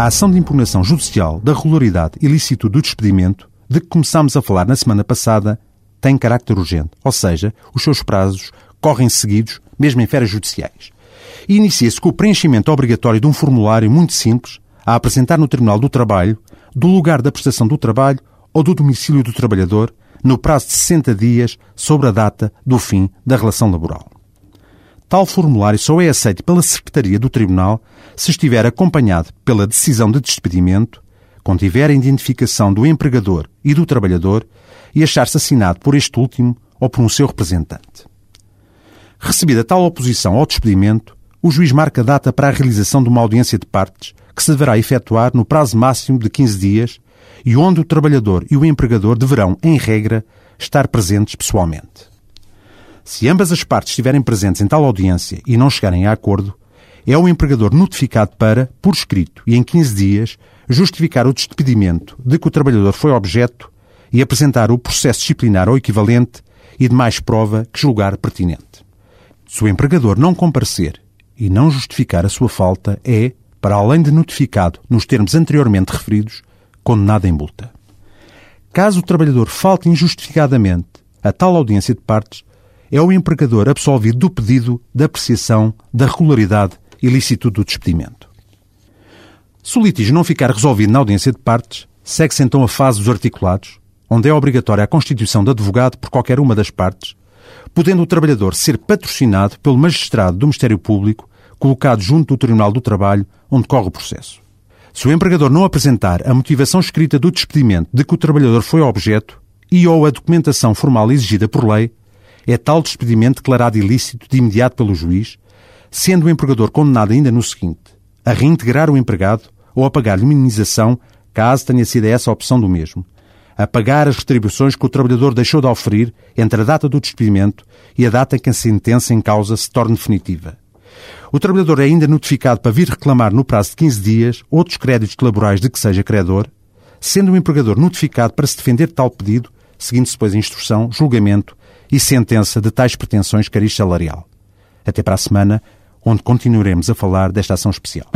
A ação de impugnação judicial da regularidade licitude do despedimento, de que começámos a falar na semana passada, tem carácter urgente, ou seja, os seus prazos correm seguidos, mesmo em férias judiciais. E inicia-se com o preenchimento obrigatório de um formulário muito simples, a apresentar no Tribunal do Trabalho, do lugar da prestação do trabalho ou do domicílio do trabalhador, no prazo de 60 dias sobre a data do fim da relação laboral. Tal formulário só é aceito pela Secretaria do Tribunal se estiver acompanhado pela decisão de despedimento, contiver a identificação do empregador e do trabalhador e achar-se assinado por este último ou por um seu representante. Recebida tal oposição ao despedimento, o juiz marca data para a realização de uma audiência de partes que se deverá efetuar no prazo máximo de 15 dias e onde o trabalhador e o empregador deverão, em regra, estar presentes pessoalmente. Se ambas as partes estiverem presentes em tal audiência e não chegarem a acordo, é o empregador notificado para, por escrito e em 15 dias, justificar o despedimento de que o trabalhador foi objeto e apresentar o processo disciplinar ou equivalente e demais prova que julgar pertinente. Se o empregador não comparecer e não justificar a sua falta, é, para além de notificado nos termos anteriormente referidos, condenado em multa. Caso o trabalhador falte injustificadamente a tal audiência de partes, é o empregador absolvido do pedido de apreciação da regularidade e licitude do despedimento. Se o litígio não ficar resolvido na audiência de partes, segue-se então a fase dos articulados, onde é obrigatória a constituição de advogado por qualquer uma das partes, podendo o trabalhador ser patrocinado pelo magistrado do Ministério Público colocado junto do Tribunal do Trabalho onde corre o processo. Se o empregador não apresentar a motivação escrita do despedimento de que o trabalhador foi objeto e ou a documentação formal exigida por lei, é tal despedimento declarado ilícito de imediato pelo juiz, sendo o empregador condenado ainda no seguinte, a reintegrar o empregado ou a pagar-lhe uma indenização, caso tenha sido essa a opção do mesmo, a pagar as retribuições que o trabalhador deixou de oferir entre a data do despedimento e a data em que a sentença em causa se torne definitiva. O trabalhador é ainda notificado para vir reclamar no prazo de 15 dias outros créditos laborais de que seja credor, sendo o empregador notificado para se defender de tal pedido, seguindo-se depois a instrução, julgamento e sentença de tais pretensões cariz salarial. Até para a semana, onde continuaremos a falar desta ação especial.